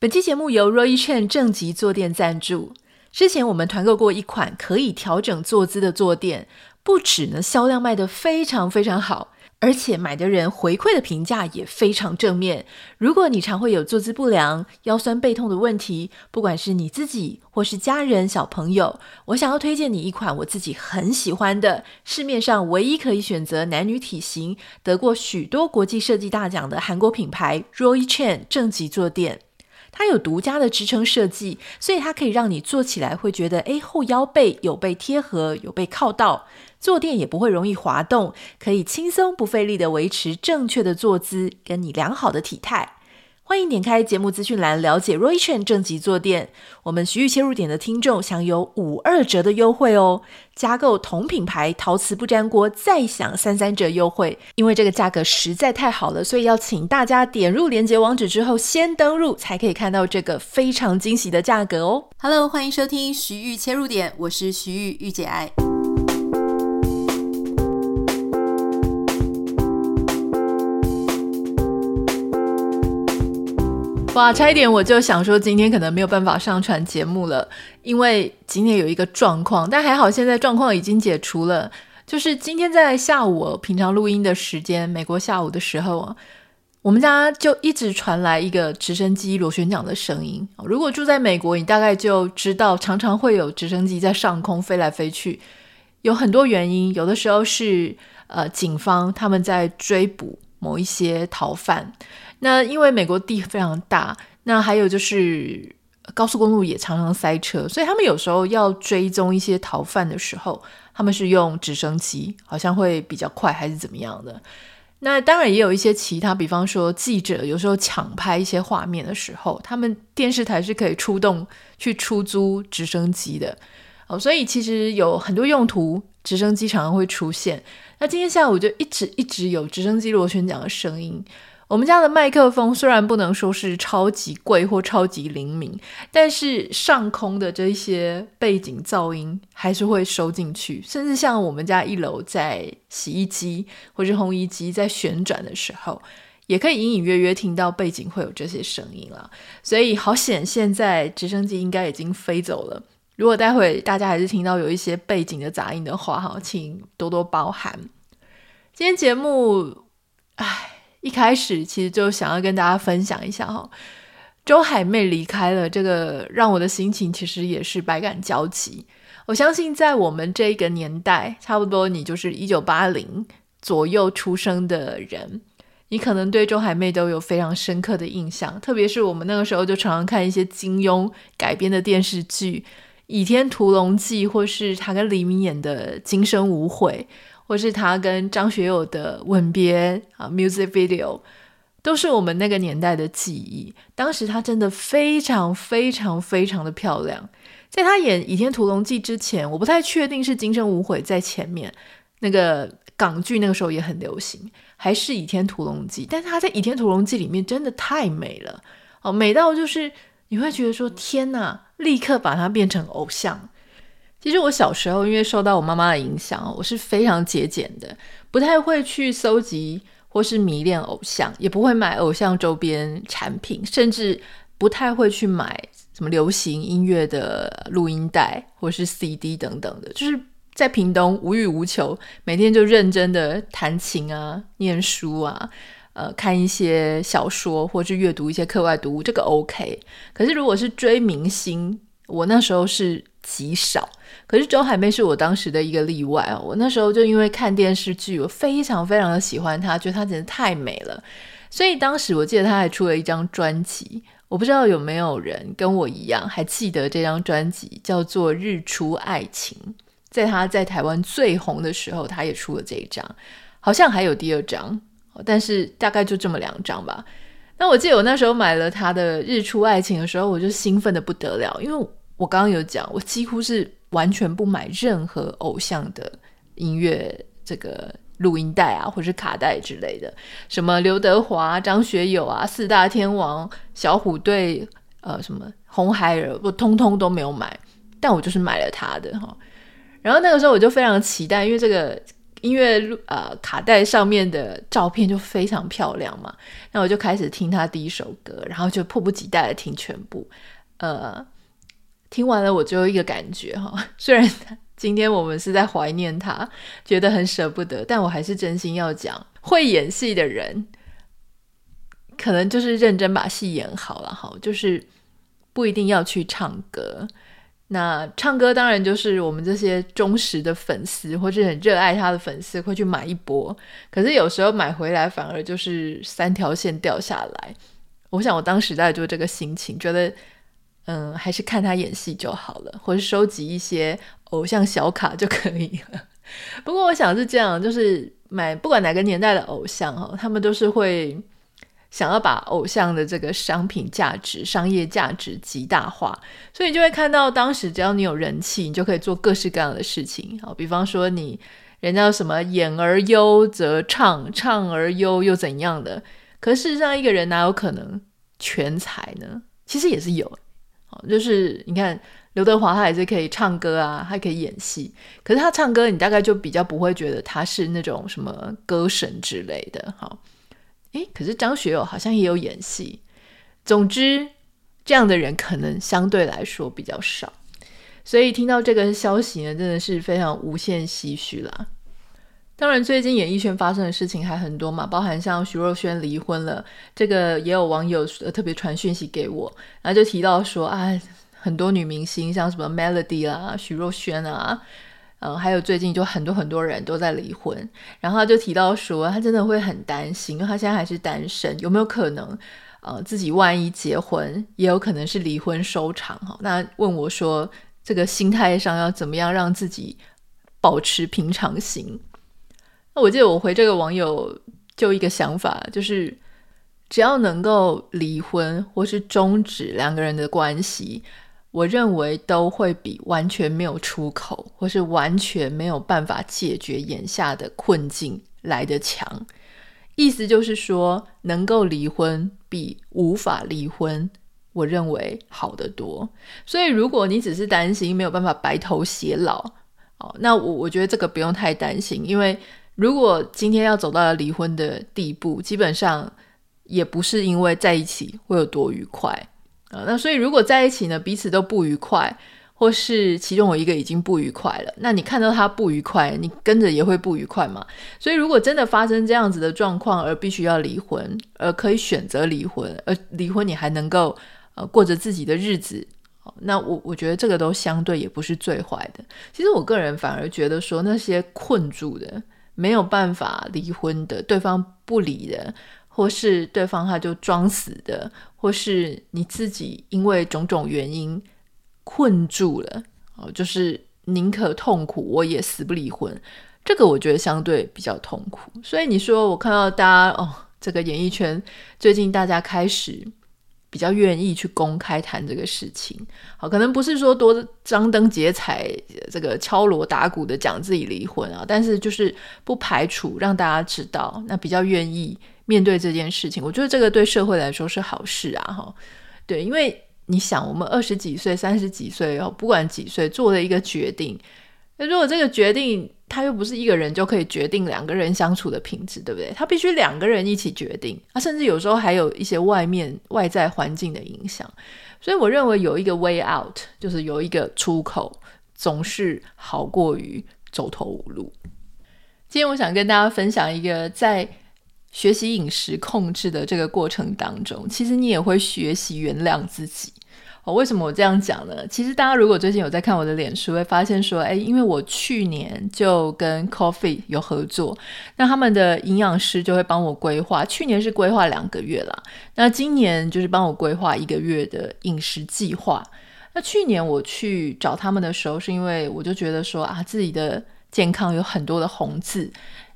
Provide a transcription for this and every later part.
本期节目由 Roy c h e n 正极坐垫赞助。之前我们团购过一款可以调整坐姿的坐垫，不止呢销量卖得非常非常好，而且买的人回馈的评价也非常正面。如果你常会有坐姿不良、腰酸背痛的问题，不管是你自己或是家人、小朋友，我想要推荐你一款我自己很喜欢的，市面上唯一可以选择男女体型、得过许多国际设计大奖的韩国品牌 Roy c h e n 正极坐垫。它有独家的支撑设计，所以它可以让你坐起来会觉得，诶，后腰背有被贴合，有被靠到，坐垫也不会容易滑动，可以轻松不费力的维持正确的坐姿，跟你良好的体态。欢迎点开节目资讯栏了解 Roichen 正极坐垫，我们徐玉切入点的听众享有五二折的优惠哦！加购同品牌陶瓷不粘锅再享三三折优惠。因为这个价格实在太好了，所以要请大家点入链接网址之后先登入，才可以看到这个非常惊喜的价格哦！Hello，欢迎收听徐玉切入点，我是徐玉玉姐爱。哇，差一点我就想说今天可能没有办法上传节目了，因为今天有一个状况，但还好现在状况已经解除了。就是今天在下午，我平常录音的时间，美国下午的时候啊，我们家就一直传来一个直升机螺旋桨的声音。如果住在美国，你大概就知道，常常会有直升机在上空飞来飞去，有很多原因，有的时候是呃警方他们在追捕某一些逃犯。那因为美国地非常大，那还有就是高速公路也常常塞车，所以他们有时候要追踪一些逃犯的时候，他们是用直升机，好像会比较快还是怎么样的。那当然也有一些其他，比方说记者有时候抢拍一些画面的时候，他们电视台是可以出动去出租直升机的。哦，所以其实有很多用途，直升机常常会出现。那今天下午就一直一直有直升机螺旋桨的声音。我们家的麦克风虽然不能说是超级贵或超级灵敏，但是上空的这些背景噪音还是会收进去，甚至像我们家一楼在洗衣机或是烘衣机在旋转的时候，也可以隐隐约约听到背景会有这些声音了。所以好险，现在直升机应该已经飞走了。如果待会大家还是听到有一些背景的杂音的话，哈，请多多包涵。今天节目，唉。一开始其实就想要跟大家分享一下哈，周海媚离开了，这个让我的心情其实也是百感交集。我相信在我们这个年代，差不多你就是一九八零左右出生的人，你可能对周海媚都有非常深刻的印象。特别是我们那个时候就常常看一些金庸改编的电视剧，《倚天屠龙记》，或是他跟黎明演的《今生无悔》。或是他跟张学友的吻别啊，music video，都是我们那个年代的记忆。当时他真的非常非常非常的漂亮。在他演《倚天屠龙记》之前，我不太确定是《今生无悔》在前面。那个港剧那个时候也很流行，还是《倚天屠龙记》？但是他在《倚天屠龙记》里面真的太美了哦，美到就是你会觉得说天哪，立刻把他变成偶像。其实我小时候因为受到我妈妈的影响，我是非常节俭的，不太会去搜集或是迷恋偶像，也不会买偶像周边产品，甚至不太会去买什么流行音乐的录音带或是 CD 等等的。就是在屏东无欲无求，每天就认真的弹琴啊、念书啊、呃看一些小说或是阅读一些课外读物，这个 OK。可是如果是追明星，我那时候是极少。可是周海媚是我当时的一个例外哦，我那时候就因为看电视剧，我非常非常的喜欢她，觉得她简直太美了，所以当时我记得她还出了一张专辑，我不知道有没有人跟我一样还记得这张专辑，叫做《日出爱情》。在她在台湾最红的时候，她也出了这一张，好像还有第二张，但是大概就这么两张吧。那我记得我那时候买了她的《日出爱情》的时候，我就兴奋得不得了，因为我刚刚有讲，我几乎是。完全不买任何偶像的音乐，这个录音带啊，或是卡带之类的，什么刘德华、张学友啊，四大天王、小虎队，呃，什么红孩儿，我通通都没有买，但我就是买了他的哈。然后那个时候我就非常期待，因为这个音乐录呃卡带上面的照片就非常漂亮嘛，那我就开始听他第一首歌，然后就迫不及待的听全部。呃，听完了我就有一个感觉哈，虽然今天我们是在怀念他，觉得很舍不得，但我还是真心要讲，会演戏的人。可能就是认真把戏演好了哈，就是不一定要去唱歌。那唱歌当然就是我们这些忠实的粉丝或者很热爱他的粉丝会去买一波。可是有时候买回来反而就是三条线掉下来。我想我当时大概就这个心情，觉得嗯，还是看他演戏就好了，或是收集一些偶像小卡就可以了。不过我想是这样，就是买不管哪个年代的偶像哈，他们都是会。想要把偶像的这个商品价值、商业价值极大化，所以你就会看到，当时只要你有人气，你就可以做各式各样的事情。好，比方说你人家什么演而优则唱，唱而优又怎样的？可事实上，一个人哪有可能全才呢？其实也是有。就是你看刘德华，他也是可以唱歌啊，还可以演戏。可是他唱歌，你大概就比较不会觉得他是那种什么歌神之类的。好。诶，可是张学友好像也有演戏。总之，这样的人可能相对来说比较少，所以听到这个消息呢，真的是非常无限唏嘘啦。当然，最近演艺圈发生的事情还很多嘛，包含像徐若瑄离婚了，这个也有网友特别传讯息给我，然后就提到说啊，很多女明星像什么 Melody 啦、徐若瑄啊。嗯，还有最近就很多很多人都在离婚，然后他就提到说，他真的会很担心，因为他现在还是单身，有没有可能，呃，自己万一结婚，也有可能是离婚收场哈？那问我说，这个心态上要怎么样让自己保持平常心？那我记得我回这个网友就一个想法，就是只要能够离婚或是终止两个人的关系。我认为都会比完全没有出口，或是完全没有办法解决眼下的困境来得强。意思就是说，能够离婚比无法离婚，我认为好得多。所以，如果你只是担心没有办法白头偕老，哦，那我我觉得这个不用太担心，因为如果今天要走到离婚的地步，基本上也不是因为在一起会有多愉快。啊，那所以如果在一起呢，彼此都不愉快，或是其中有一个已经不愉快了，那你看到他不愉快，你跟着也会不愉快嘛。所以如果真的发生这样子的状况，而必须要离婚，而可以选择离婚，而离婚你还能够呃过着自己的日子，那我我觉得这个都相对也不是最坏的。其实我个人反而觉得说，那些困住的、没有办法离婚的、对方不理的。或是对方他就装死的，或是你自己因为种种原因困住了，哦，就是宁可痛苦，我也死不离婚。这个我觉得相对比较痛苦。所以你说我看到大家哦，这个演艺圈最近大家开始比较愿意去公开谈这个事情，好，可能不是说多张灯结彩，这个敲锣打鼓的讲自己离婚啊，但是就是不排除让大家知道，那比较愿意。面对这件事情，我觉得这个对社会来说是好事啊！哈，对，因为你想，我们二十几岁、三十几岁哦，不管几岁做了一个决定，如果这个决定他又不是一个人就可以决定两个人相处的品质，对不对？他必须两个人一起决定，啊，甚至有时候还有一些外面外在环境的影响。所以我认为有一个 way out，就是有一个出口，总是好过于走投无路。今天我想跟大家分享一个在。学习饮食控制的这个过程当中，其实你也会学习原谅自己。哦，为什么我这样讲呢？其实大家如果最近有在看我的脸书，会发现说，哎，因为我去年就跟 Coffee 有合作，那他们的营养师就会帮我规划。去年是规划两个月啦，那今年就是帮我规划一个月的饮食计划。那去年我去找他们的时候，是因为我就觉得说啊，自己的健康有很多的红字。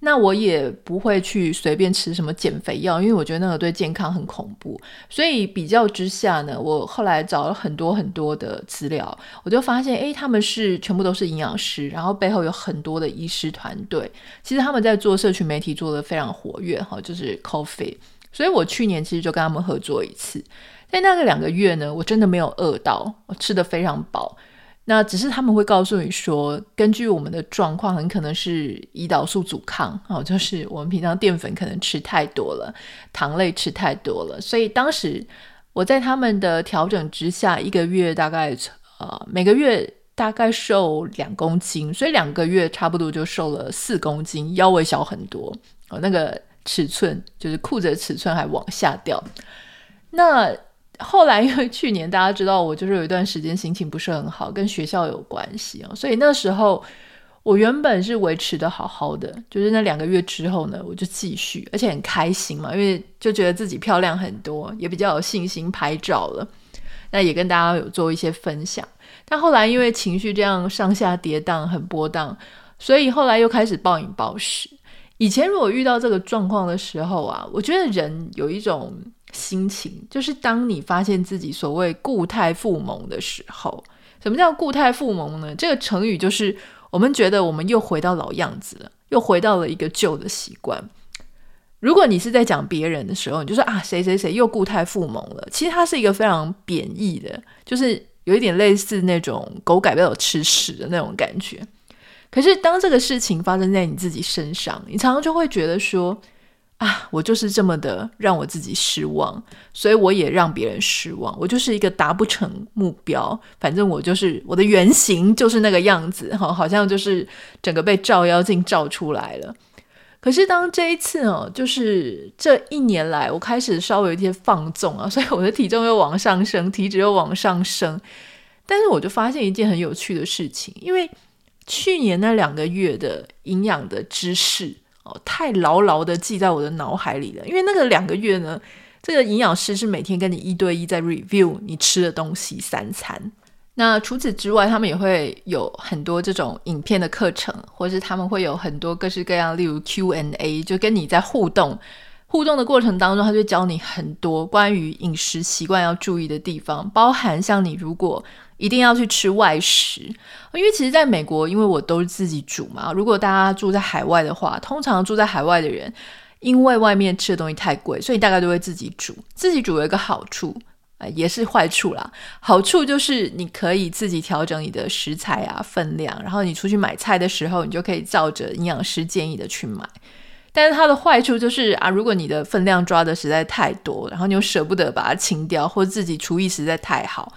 那我也不会去随便吃什么减肥药，因为我觉得那个对健康很恐怖。所以比较之下呢，我后来找了很多很多的资料，我就发现，诶，他们是全部都是营养师，然后背后有很多的医师团队。其实他们在做社群媒体做得非常活跃，哈，就是 Coffee。所以我去年其实就跟他们合作一次，在那个两个月呢，我真的没有饿到，我吃得非常饱。那只是他们会告诉你说，根据我们的状况，很可能是胰岛素阻抗哦，就是我们平常淀粉可能吃太多了，糖类吃太多了，所以当时我在他们的调整之下，一个月大概呃每个月大概瘦两公斤，所以两个月差不多就瘦了四公斤，腰围小很多哦，那个尺寸就是裤子的尺寸还往下掉，那。后来因为去年大家知道我就是有一段时间心情不是很好，跟学校有关系哦，所以那时候我原本是维持的好好的，就是那两个月之后呢，我就继续，而且很开心嘛，因为就觉得自己漂亮很多，也比较有信心拍照了。那也跟大家有做一些分享，但后来因为情绪这样上下跌宕，很波荡，所以后来又开始暴饮暴食。以前如果遇到这个状况的时候啊，我觉得人有一种。心情就是当你发现自己所谓固态复萌的时候，什么叫固态复萌呢？这个成语就是我们觉得我们又回到老样子了，又回到了一个旧的习惯。如果你是在讲别人的时候，你就说啊，谁谁谁又固态复萌了。其实它是一个非常贬义的，就是有一点类似那种狗改不了吃屎的那种感觉。可是当这个事情发生在你自己身上，你常常就会觉得说。啊，我就是这么的让我自己失望，所以我也让别人失望。我就是一个达不成目标，反正我就是我的原型就是那个样子，哈，好像就是整个被照妖镜照出来了。可是当这一次哦，就是这一年来，我开始稍微有一些放纵啊，所以我的体重又往上升，体脂又往上升。但是我就发现一件很有趣的事情，因为去年那两个月的营养的知识。太牢牢的记在我的脑海里了，因为那个两个月呢，这个营养师是每天跟你一对一在 review 你吃的东西三餐。那除此之外，他们也会有很多这种影片的课程，或是他们会有很多各式各样，例如 Q&A，就跟你在互动。互动的过程当中，他就教你很多关于饮食习惯要注意的地方，包含像你如果一定要去吃外食，因为其实在美国，因为我都是自己煮嘛。如果大家住在海外的话，通常住在海外的人，因为外面吃的东西太贵，所以大概都会自己煮。自己煮有一个好处，呃，也是坏处啦。好处就是你可以自己调整你的食材啊分量，然后你出去买菜的时候，你就可以照着营养师建议的去买。但是它的坏处就是啊，如果你的分量抓的实在太多，然后你又舍不得把它清掉，或自己厨艺实在太好，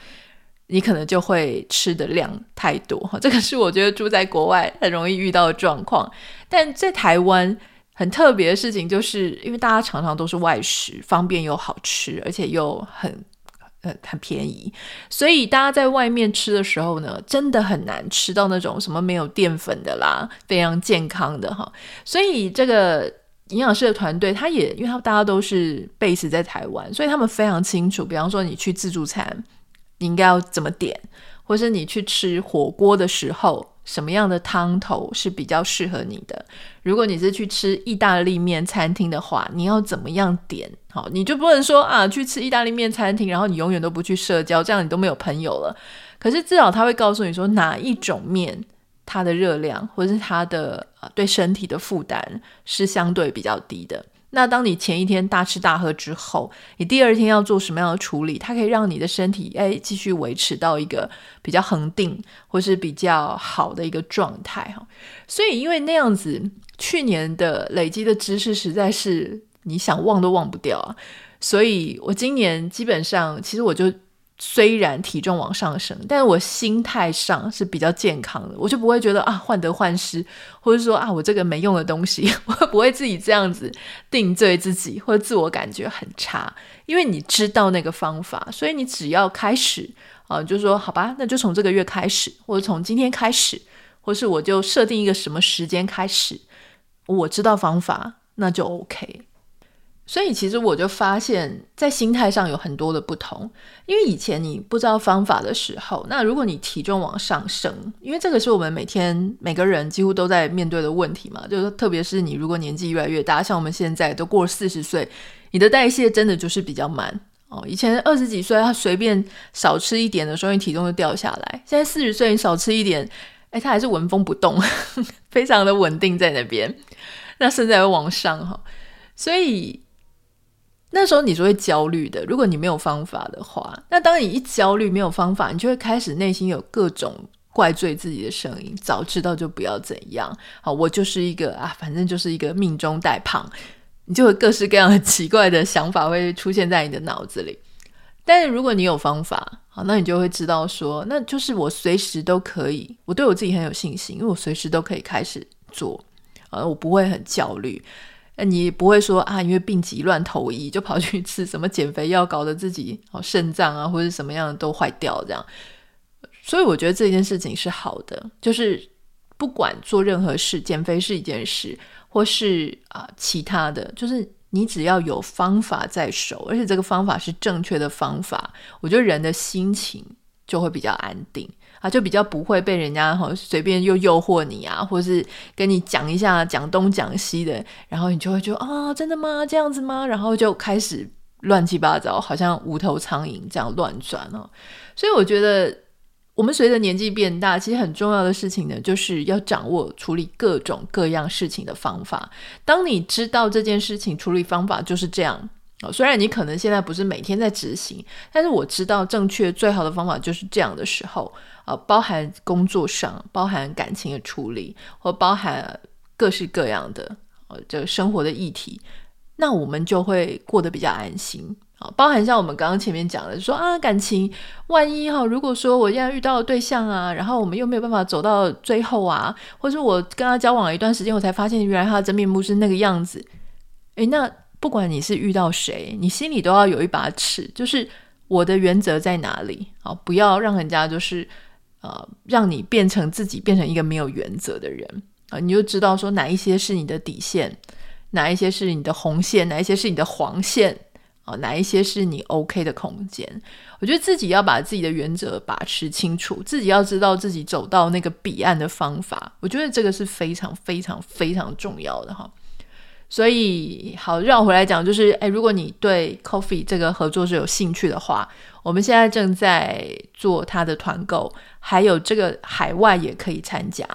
你可能就会吃的量太多。这个是我觉得住在国外很容易遇到的状况。但在台湾很特别的事情，就是因为大家常常都是外食，方便又好吃，而且又很。呃，很便宜，所以大家在外面吃的时候呢，真的很难吃到那种什么没有淀粉的啦，非常健康的哈。所以这个营养师的团队，他也因为他大家都是 base 在台湾，所以他们非常清楚。比方说，你去自助餐，你应该要怎么点，或是你去吃火锅的时候。什么样的汤头是比较适合你的？如果你是去吃意大利面餐厅的话，你要怎么样点？好，你就不能说啊，去吃意大利面餐厅，然后你永远都不去社交，这样你都没有朋友了。可是至少他会告诉你说，哪一种面它的热量或者是它的对身体的负担是相对比较低的。那当你前一天大吃大喝之后，你第二天要做什么样的处理？它可以让你的身体哎继续维持到一个比较恒定或是比较好的一个状态哈。所以因为那样子，去年的累积的知识实在是你想忘都忘不掉啊。所以我今年基本上其实我就。虽然体重往上升，但是我心态上是比较健康的，我就不会觉得啊患得患失，或者说啊我这个没用的东西，我不会自己这样子定罪自己，或者自我感觉很差，因为你知道那个方法，所以你只要开始啊，就说好吧，那就从这个月开始，或者从今天开始，或是我就设定一个什么时间开始，我知道方法，那就 OK。所以其实我就发现，在心态上有很多的不同。因为以前你不知道方法的时候，那如果你体重往上升，因为这个是我们每天每个人几乎都在面对的问题嘛，就是特别是你如果年纪越来越大，像我们现在都过了四十岁，你的代谢真的就是比较慢哦。以前二十几岁，他随便少吃一点的时候，你体重就掉下来。现在四十岁，你少吃一点，哎，他还是纹风不动，非常的稳定在那边。那甚至还会往上哈，所以。那时候你是会焦虑的，如果你没有方法的话，那当你一焦虑没有方法，你就会开始内心有各种怪罪自己的声音，早知道就不要怎样。好，我就是一个啊，反正就是一个命中带胖，你就会各式各样的奇怪的想法会出现在你的脑子里。但是如果你有方法，好，那你就会知道说，那就是我随时都可以，我对我自己很有信心，因为我随时都可以开始做，呃，我不会很焦虑。你不会说啊，因为病急乱投医就跑去吃什么减肥药，搞得自己哦肾脏啊或者什么样的都坏掉这样。所以我觉得这件事情是好的，就是不管做任何事，减肥是一件事，或是啊、其他的，就是你只要有方法在手，而且这个方法是正确的方法，我觉得人的心情就会比较安定。啊，就比较不会被人家哈随便又诱惑你啊，或是跟你讲一下讲东讲西的，然后你就会觉得啊，真的吗？这样子吗？然后就开始乱七八糟，好像无头苍蝇这样乱转哦。所以我觉得，我们随着年纪变大，其实很重要的事情呢，就是要掌握处理各种各样事情的方法。当你知道这件事情处理方法就是这样。哦，虽然你可能现在不是每天在执行，但是我知道正确最好的方法就是这样的时候，啊，包含工作上，包含感情的处理，或包含各式各样的呃这个生活的议题，那我们就会过得比较安心啊。包含像我们刚刚前面讲的，说啊感情，万一哈，如果说我现在遇到的对象啊，然后我们又没有办法走到最后啊，或者我跟他交往了一段时间，我才发现原来他的真面目是那个样子，诶，那。不管你是遇到谁，你心里都要有一把尺，就是我的原则在哪里啊？不要让人家就是呃，让你变成自己变成一个没有原则的人啊！你就知道说哪一些是你的底线，哪一些是你的红线，哪一些是你的黄线啊？哪一些是你 OK 的空间？我觉得自己要把自己的原则把持清楚，自己要知道自己走到那个彼岸的方法。我觉得这个是非常非常非常重要的哈。所以，好，绕回来讲，就是，诶，如果你对 coffee 这个合作是有兴趣的话，我们现在正在做他的团购，还有这个海外也可以参加。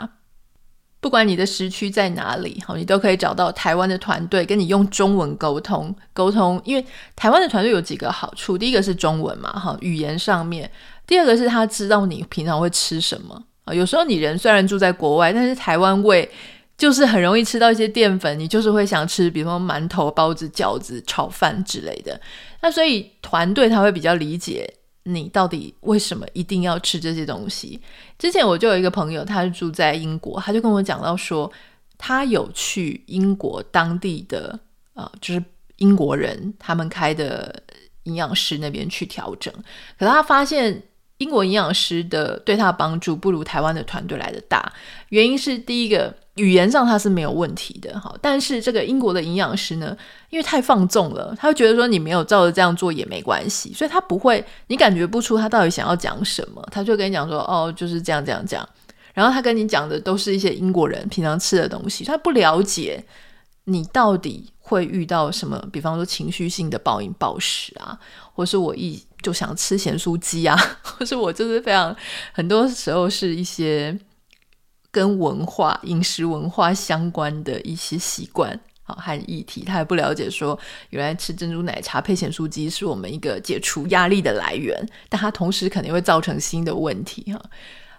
不管你的时区在哪里，好，你都可以找到台湾的团队跟你用中文沟通沟通。因为台湾的团队有几个好处，第一个是中文嘛，哈，语言上面；第二个是他知道你平常会吃什么啊。有时候你人虽然住在国外，但是台湾味。就是很容易吃到一些淀粉，你就是会想吃，比如说馒头、包子、饺子、炒饭之类的。那所以团队他会比较理解你到底为什么一定要吃这些东西。之前我就有一个朋友，他是住在英国，他就跟我讲到说，他有去英国当地的啊、就是英国人他们开的营养师那边去调整，可是他发现。英国营养师的对他帮助不如台湾的团队来的大，原因是第一个语言上他是没有问题的哈，但是这个英国的营养师呢，因为太放纵了，他会觉得说你没有照着这样做也没关系，所以他不会，你感觉不出他到底想要讲什么，他就跟你讲说哦就是这样这样讲，然后他跟你讲的都是一些英国人平常吃的东西，他不了解你到底会遇到什么，比方说情绪性的暴饮暴食啊，或是我一。就想吃咸酥鸡啊，或是我就是非常很多时候是一些跟文化、饮食文化相关的一些习惯啊和议题，他还不了解说原来吃珍珠奶茶配咸酥鸡是我们一个解除压力的来源，但它同时肯定会造成新的问题哈。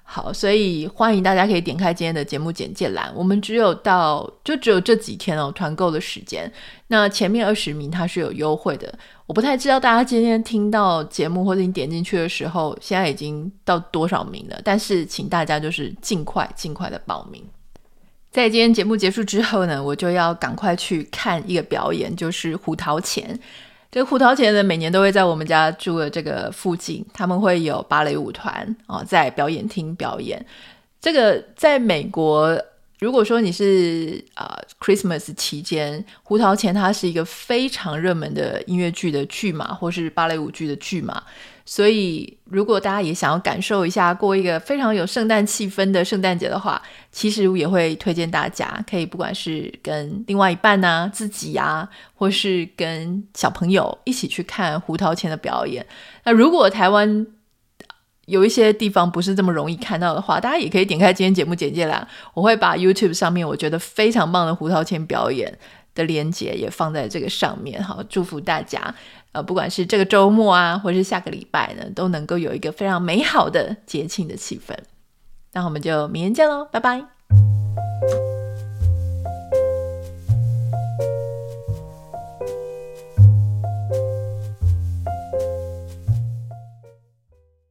好，所以欢迎大家可以点开今天的节目简介栏。我们只有到就只有这几天哦，团购的时间。那前面二十名它是有优惠的，我不太知道大家今天听到节目或者你点进去的时候，现在已经到多少名了。但是请大家就是尽快尽快的报名。在今天节目结束之后呢，我就要赶快去看一个表演，就是胡桃钱。这胡桃钳呢，每年都会在我们家住的这个附近，他们会有芭蕾舞团啊、哦，在表演厅表演。这个在美国，如果说你是啊、Christmas 期间，胡桃钳它是一个非常热门的音乐剧的剧码，或是芭蕾舞剧的剧码。所以，如果大家也想要感受一下过一个非常有圣诞气氛的圣诞节的话，其实我也会推荐大家可以，不管是跟另外一半啊、自己啊，或是跟小朋友一起去看胡桃钳的表演。那如果台湾有一些地方不是这么容易看到的话，大家也可以点开今天节目简介栏，我会把 YouTube 上面我觉得非常棒的胡桃钳表演的连接也放在这个上面。好，祝福大家。呃，不管是这个周末啊，或是下个礼拜呢，都能够有一个非常美好的节庆的气氛。那我们就明天见喽，拜拜。